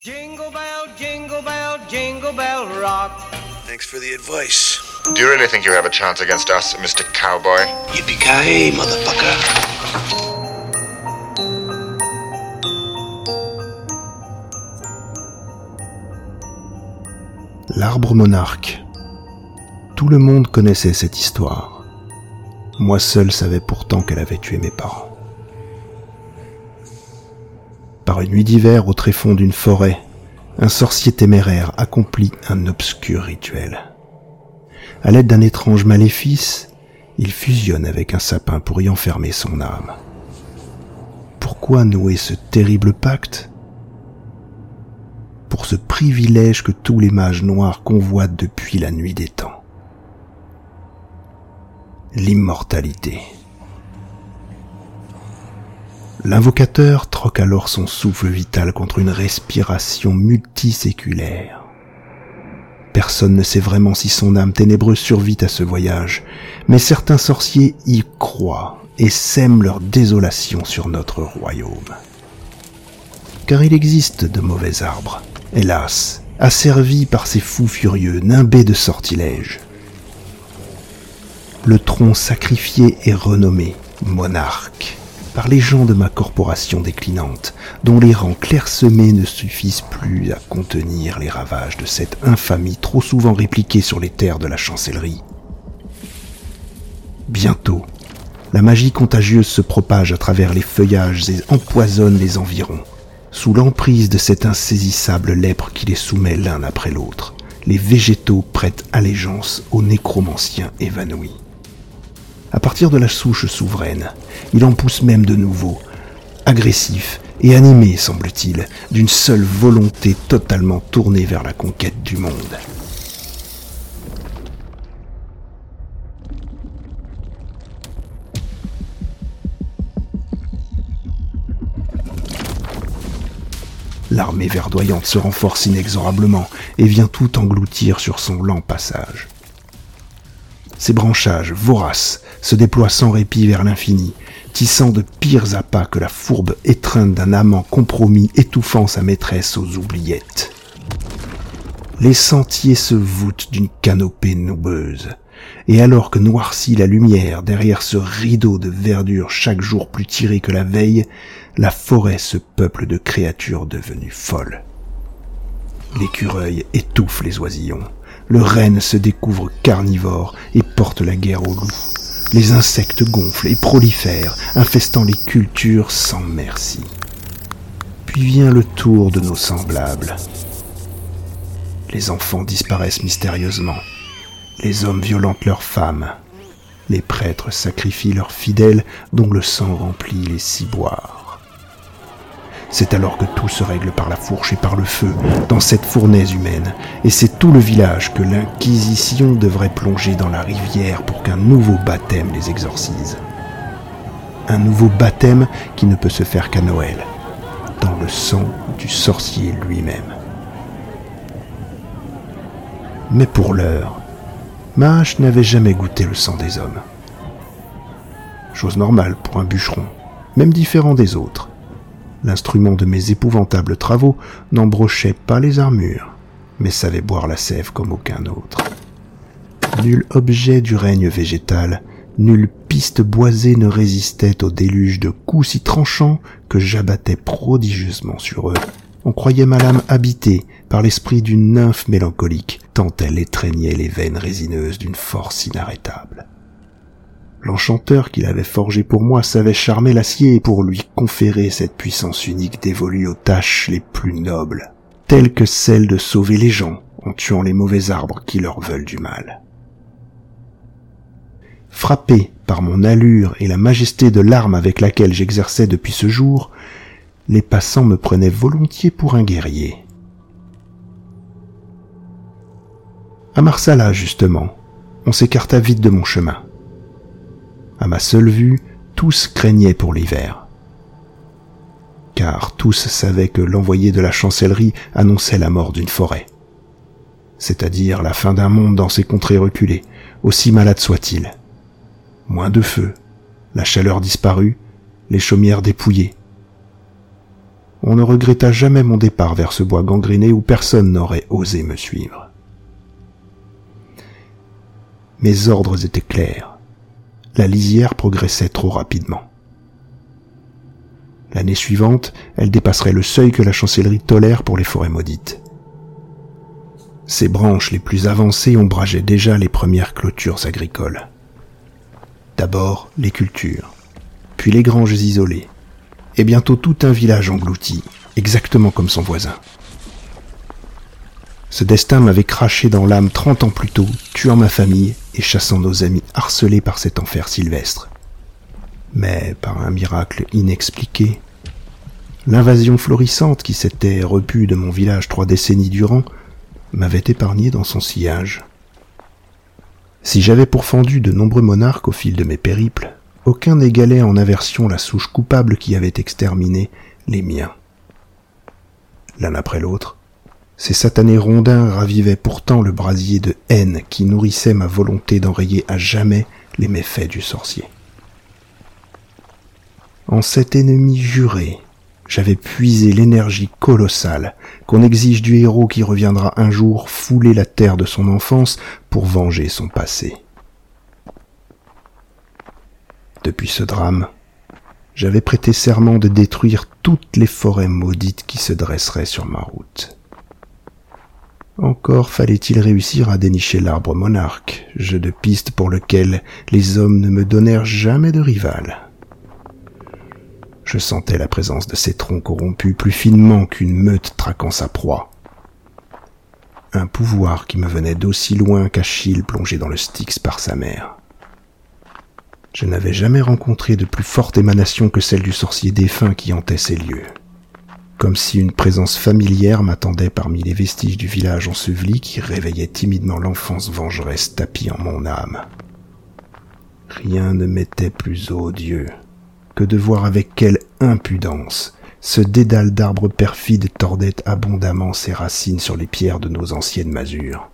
Jingle bell, jingle bell, jingle bell rock. Thanks for the advice. Do you really think you have a chance against us, Mr. Cowboy? Yippee-ki-yay, motherfucker. L'arbre monarque. Tout le monde connaissait cette histoire. Moi seul savais pourtant qu'elle avait tué mes parents. Par une nuit d'hiver au tréfonds d'une forêt, un sorcier téméraire accomplit un obscur rituel. À l'aide d'un étrange maléfice, il fusionne avec un sapin pour y enfermer son âme. Pourquoi nouer ce terrible pacte? Pour ce privilège que tous les mages noirs convoitent depuis la nuit des temps. L'immortalité. L'invocateur troque alors son souffle vital contre une respiration multiséculaire. Personne ne sait vraiment si son âme ténébreuse survit à ce voyage, mais certains sorciers y croient et sèment leur désolation sur notre royaume. Car il existe de mauvais arbres, hélas, asservis par ces fous furieux, nimbés de sortilèges. Le tronc sacrifié est renommé monarque par les gens de ma corporation déclinante, dont les rangs clairsemés ne suffisent plus à contenir les ravages de cette infamie trop souvent répliquée sur les terres de la chancellerie. Bientôt, la magie contagieuse se propage à travers les feuillages et empoisonne les environs, sous l'emprise de cette insaisissable lèpre qui les soumet l'un après l'autre. Les végétaux prêtent allégeance aux nécromanciens évanouis. À partir de la souche souveraine, il en pousse même de nouveau, agressif et animé, semble-t-il, d'une seule volonté totalement tournée vers la conquête du monde. L'armée verdoyante se renforce inexorablement et vient tout engloutir sur son lent passage. Ses branchages, voraces, se déploient sans répit vers l'infini, tissant de pires appâts que la fourbe étreinte d'un amant compromis étouffant sa maîtresse aux oubliettes. Les sentiers se voûtent d'une canopée noubeuse, et alors que noircit la lumière derrière ce rideau de verdure chaque jour plus tiré que la veille, la forêt se peuple de créatures devenues folles. L'écureuil étouffe les oisillons, le renne se découvre carnivore et porte la guerre aux loups. Les insectes gonflent et prolifèrent, infestant les cultures sans merci. Puis vient le tour de nos semblables. Les enfants disparaissent mystérieusement. Les hommes violentent leurs femmes. Les prêtres sacrifient leurs fidèles dont le sang remplit les ciboires. C'est alors que tout se règle par la fourche et par le feu, dans cette fournaise humaine, et c'est tout le village que l'Inquisition devrait plonger dans la rivière pour qu'un nouveau baptême les exorcise. Un nouveau baptême qui ne peut se faire qu'à Noël, dans le sang du sorcier lui-même. Mais pour l'heure, Mahash n'avait jamais goûté le sang des hommes. Chose normale pour un bûcheron, même différent des autres L'instrument de mes épouvantables travaux n'embrochait pas les armures, mais savait boire la sève comme aucun autre. Nul objet du règne végétal, nulle piste boisée ne résistait au déluge de coups si tranchants que j'abattais prodigieusement sur eux. On croyait ma lame habitée par l'esprit d'une nymphe mélancolique, tant elle étreignait les veines résineuses d'une force inarrêtable. L'enchanteur qu'il avait forgé pour moi savait charmer l'acier pour lui conférer cette puissance unique dévolue aux tâches les plus nobles, telles que celle de sauver les gens en tuant les mauvais arbres qui leur veulent du mal. Frappé par mon allure et la majesté de l'arme avec laquelle j'exerçais depuis ce jour, les passants me prenaient volontiers pour un guerrier. À Marsala, justement, on s'écarta vite de mon chemin. À ma seule vue, tous craignaient pour l'hiver. Car tous savaient que l'envoyé de la chancellerie annonçait la mort d'une forêt. C'est-à-dire la fin d'un monde dans ces contrées reculées, aussi malade soit-il. Moins de feu, la chaleur disparue, les chaumières dépouillées. on ne regretta jamais mon départ vers ce bois gangréné où personne n'aurait osé me suivre. Mes ordres étaient clairs. La lisière progressait trop rapidement. L'année suivante, elle dépasserait le seuil que la chancellerie tolère pour les forêts maudites. Ses branches les plus avancées ombrageaient déjà les premières clôtures agricoles. D'abord les cultures, puis les granges isolées, et bientôt tout un village englouti, exactement comme son voisin. Ce destin m'avait craché dans l'âme trente ans plus tôt, tuant ma famille et chassant nos amis harcelés par cet enfer sylvestre. Mais par un miracle inexpliqué, l'invasion florissante qui s'était repue de mon village trois décennies durant m'avait épargné dans son sillage. Si j'avais pourfendu de nombreux monarques au fil de mes périples, aucun n'égalait en aversion la souche coupable qui avait exterminé les miens. L'un après l'autre, ces satanés rondins ravivaient pourtant le brasier de haine qui nourrissait ma volonté d'enrayer à jamais les méfaits du sorcier. En cet ennemi juré, j'avais puisé l'énergie colossale qu'on exige du héros qui reviendra un jour fouler la terre de son enfance pour venger son passé. Depuis ce drame, j'avais prêté serment de détruire toutes les forêts maudites qui se dresseraient sur ma route. Encore fallait-il réussir à dénicher l'arbre monarque, jeu de piste pour lequel les hommes ne me donnèrent jamais de rival. Je sentais la présence de ces troncs corrompus plus finement qu'une meute traquant sa proie. Un pouvoir qui me venait d'aussi loin qu'Achille plongé dans le Styx par sa mère. Je n'avais jamais rencontré de plus forte émanation que celle du sorcier défunt qui hantait ces lieux. Comme si une présence familière m'attendait parmi les vestiges du village enseveli qui réveillait timidement l'enfance vengeresse tapie en mon âme. Rien ne m'était plus odieux que de voir avec quelle impudence ce dédale d'arbres perfides tordait abondamment ses racines sur les pierres de nos anciennes masures.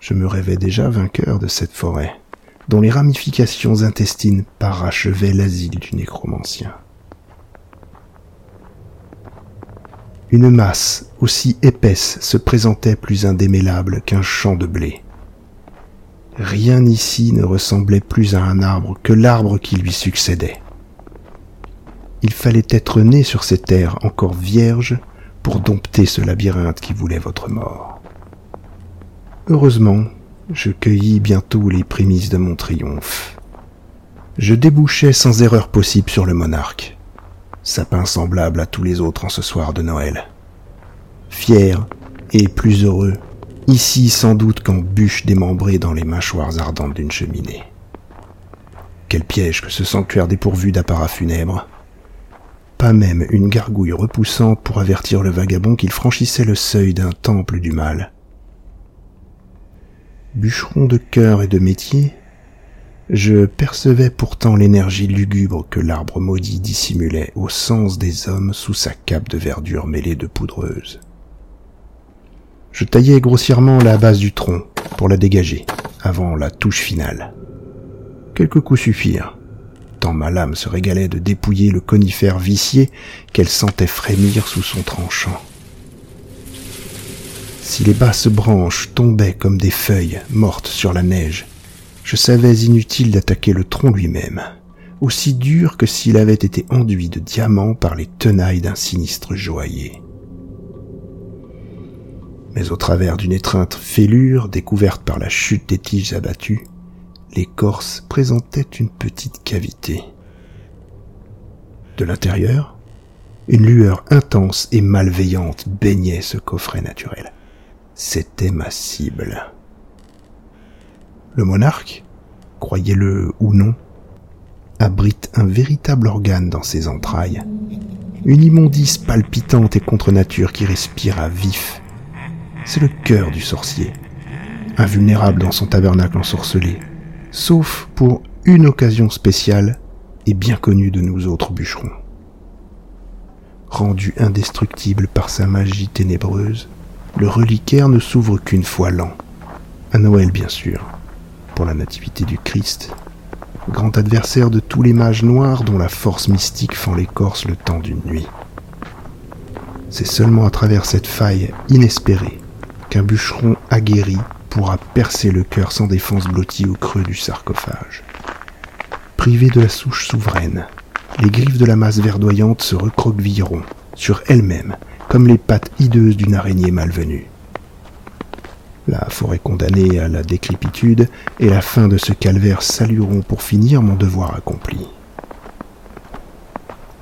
Je me rêvais déjà vainqueur de cette forêt dont les ramifications intestines parachevaient l'asile du nécromancien. Une masse aussi épaisse se présentait plus indémêlable qu'un champ de blé. Rien ici ne ressemblait plus à un arbre que l'arbre qui lui succédait. Il fallait être né sur ces terres encore vierges pour dompter ce labyrinthe qui voulait votre mort. Heureusement, je cueillis bientôt les prémices de mon triomphe. Je débouchais sans erreur possible sur le monarque, sapin semblable à tous les autres en ce soir de Noël. Fier et plus heureux, ici sans doute qu'en bûche démembrée dans les mâchoires ardentes d'une cheminée. Quel piège que ce sanctuaire dépourvu d'apparat funèbre. Pas même une gargouille repoussante pour avertir le vagabond qu'il franchissait le seuil d'un temple du mal bûcheron de cœur et de métier, je percevais pourtant l'énergie lugubre que l'arbre maudit dissimulait au sens des hommes sous sa cape de verdure mêlée de poudreuse. Je taillais grossièrement la base du tronc pour la dégager avant la touche finale. Quelques coups suffirent, tant ma lame se régalait de dépouiller le conifère vicié qu'elle sentait frémir sous son tranchant. Si les basses branches tombaient comme des feuilles mortes sur la neige, je savais inutile d'attaquer le tronc lui-même, aussi dur que s'il avait été enduit de diamants par les tenailles d'un sinistre joaillier. Mais au travers d'une étreinte fêlure découverte par la chute des tiges abattues, l'écorce présentait une petite cavité. De l'intérieur, une lueur intense et malveillante baignait ce coffret naturel. C'était ma cible. Le monarque, croyez-le ou non, abrite un véritable organe dans ses entrailles. Une immondice palpitante et contre nature qui respire à vif. C'est le cœur du sorcier, invulnérable dans son tabernacle ensorcelé, sauf pour une occasion spéciale et bien connue de nous autres bûcherons. Rendu indestructible par sa magie ténébreuse, le reliquaire ne s'ouvre qu'une fois l'an, à Noël bien sûr, pour la nativité du Christ, grand adversaire de tous les mages noirs dont la force mystique fend l'écorce le temps d'une nuit. C'est seulement à travers cette faille inespérée qu'un bûcheron aguerri pourra percer le cœur sans défense blotti au creux du sarcophage. Privé de la souche souveraine, les griffes de la masse verdoyante se recroquevilleront sur elles-mêmes comme les pattes hideuses d'une araignée malvenue. La forêt condamnée à la décrépitude et la fin de ce calvaire salueront pour finir mon devoir accompli.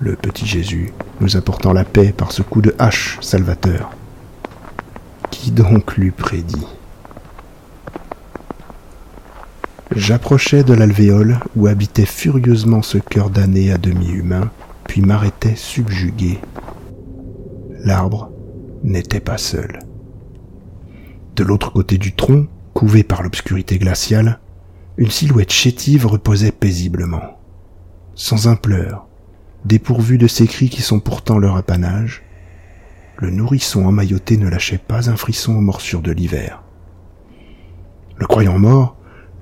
Le petit Jésus nous apportant la paix par ce coup de hache salvateur. Qui donc l'eût prédit J'approchais de l'alvéole où habitait furieusement ce cœur damné à demi humain, puis m'arrêtais subjugué. L'arbre n'était pas seul. De l'autre côté du tronc, couvé par l'obscurité glaciale, une silhouette chétive reposait paisiblement. Sans un pleur, dépourvu de ces cris qui sont pourtant leur apanage, le nourrisson emmailloté ne lâchait pas un frisson aux morsures de l'hiver. Le croyant mort,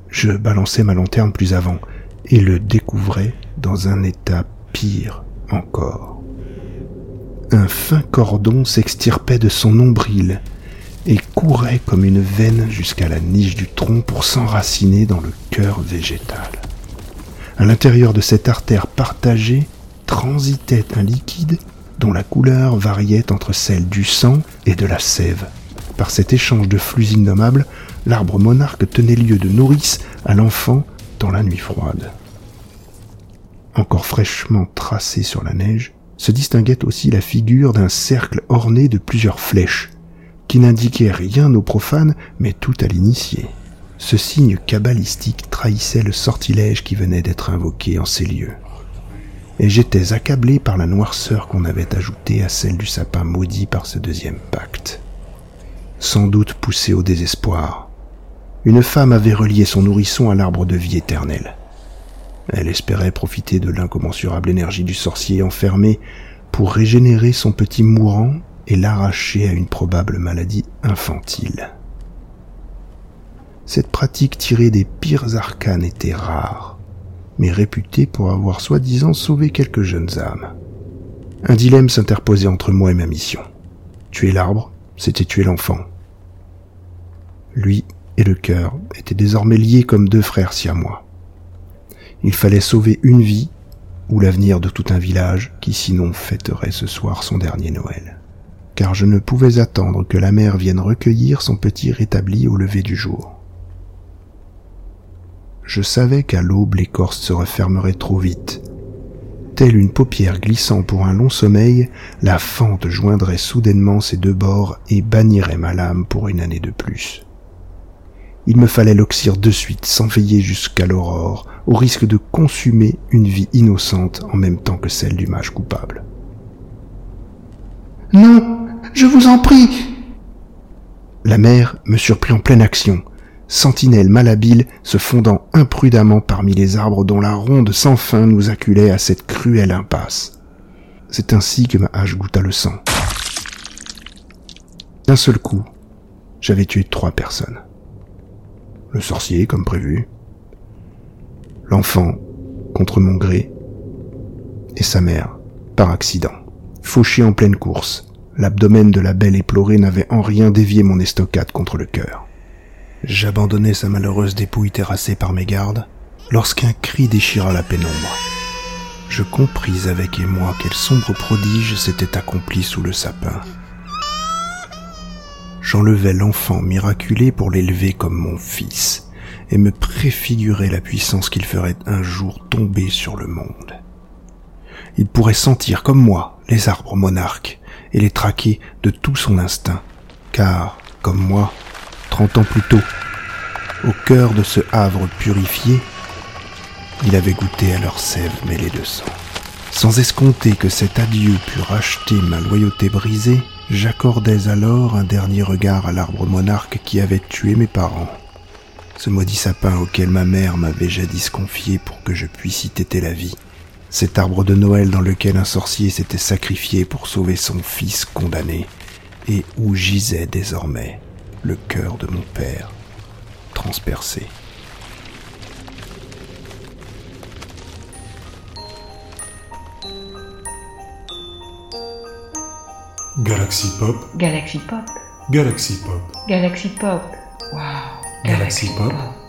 je balançais ma lanterne plus avant et le découvrais dans un état pire encore. Un fin cordon s'extirpait de son nombril et courait comme une veine jusqu'à la niche du tronc pour s'enraciner dans le cœur végétal. À l'intérieur de cette artère partagée transitait un liquide dont la couleur variait entre celle du sang et de la sève. Par cet échange de flux innommables, l'arbre monarque tenait lieu de nourrice à l'enfant dans la nuit froide. Encore fraîchement tracé sur la neige, se distinguait aussi la figure d'un cercle orné de plusieurs flèches, qui n'indiquait rien aux profanes, mais tout à l'initié. Ce signe cabalistique trahissait le sortilège qui venait d'être invoqué en ces lieux. Et j'étais accablé par la noirceur qu'on avait ajoutée à celle du sapin maudit par ce deuxième pacte. Sans doute poussé au désespoir, une femme avait relié son nourrisson à l'arbre de vie éternelle. Elle espérait profiter de l'incommensurable énergie du sorcier enfermé pour régénérer son petit mourant et l'arracher à une probable maladie infantile. Cette pratique tirée des pires arcanes était rare, mais réputée pour avoir soi-disant sauvé quelques jeunes âmes. Un dilemme s'interposait entre moi et ma mission. Tuer l'arbre, c'était tuer l'enfant. Lui et le cœur étaient désormais liés comme deux frères siamois. Il fallait sauver une vie ou l'avenir de tout un village qui sinon fêterait ce soir son dernier Noël car je ne pouvais attendre que la mère vienne recueillir son petit rétabli au lever du jour. Je savais qu'à l'aube l'écorce se refermerait trop vite. Telle une paupière glissant pour un long sommeil, la fente joindrait soudainement ses deux bords et bannirait ma lame pour une année de plus. Il me fallait l'oxyre de suite sans veiller jusqu'à l'aurore, au risque de consumer une vie innocente en même temps que celle du mage coupable. Non, je vous en prie. La mère me surprit en pleine action, sentinelle malhabile se fondant imprudemment parmi les arbres dont la ronde sans fin nous acculait à cette cruelle impasse. C'est ainsi que ma hache goûta le sang. D'un seul coup, j'avais tué trois personnes. Le sorcier, comme prévu, l'enfant, contre mon gré, et sa mère, par accident, fauché en pleine course, L'abdomen de la belle éplorée n'avait en rien dévié mon estocade contre le cœur. J'abandonnai sa malheureuse dépouille terrassée par mes gardes lorsqu'un cri déchira la pénombre. Je compris avec émoi quel sombre prodige s'était accompli sous le sapin. J'enlevai l'enfant miraculé pour l'élever comme mon fils et me préfigurais la puissance qu'il ferait un jour tomber sur le monde. Il pourrait sentir comme moi les arbres monarques et les traquer de tout son instinct, car, comme moi, trente ans plus tôt, au cœur de ce havre purifié, il avait goûté à leur sève mêlée de sang. Sans escompter que cet adieu pût racheter ma loyauté brisée, j'accordais alors un dernier regard à l'arbre monarque qui avait tué mes parents. Ce maudit sapin auquel ma mère m'avait jadis confié pour que je puisse y téter la vie cet arbre de Noël dans lequel un sorcier s'était sacrifié pour sauver son fils condamné, et où gisait désormais le cœur de mon père, transpercé. Galaxy Pop. Galaxy Pop. Galaxy Pop. Galaxy Pop. Wow. Galaxy, Galaxy Pop. Pop.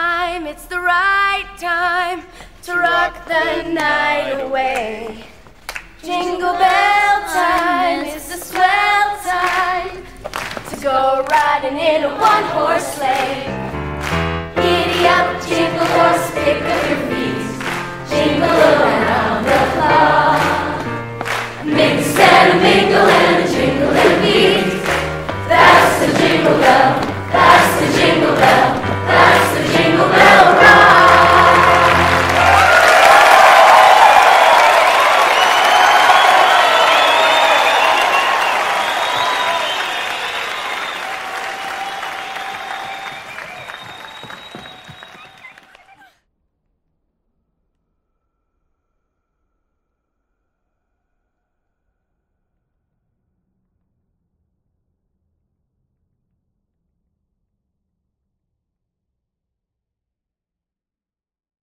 time, it's the right time to rock the night away. Jingle bell time, is the swell time to go riding in a one horse sleigh. Giddy up, jingle horse, pick up your feet, jingle around the clock. Mix and a mingle and a jingle and beat. That's the jingle bell, that's the jingle bell.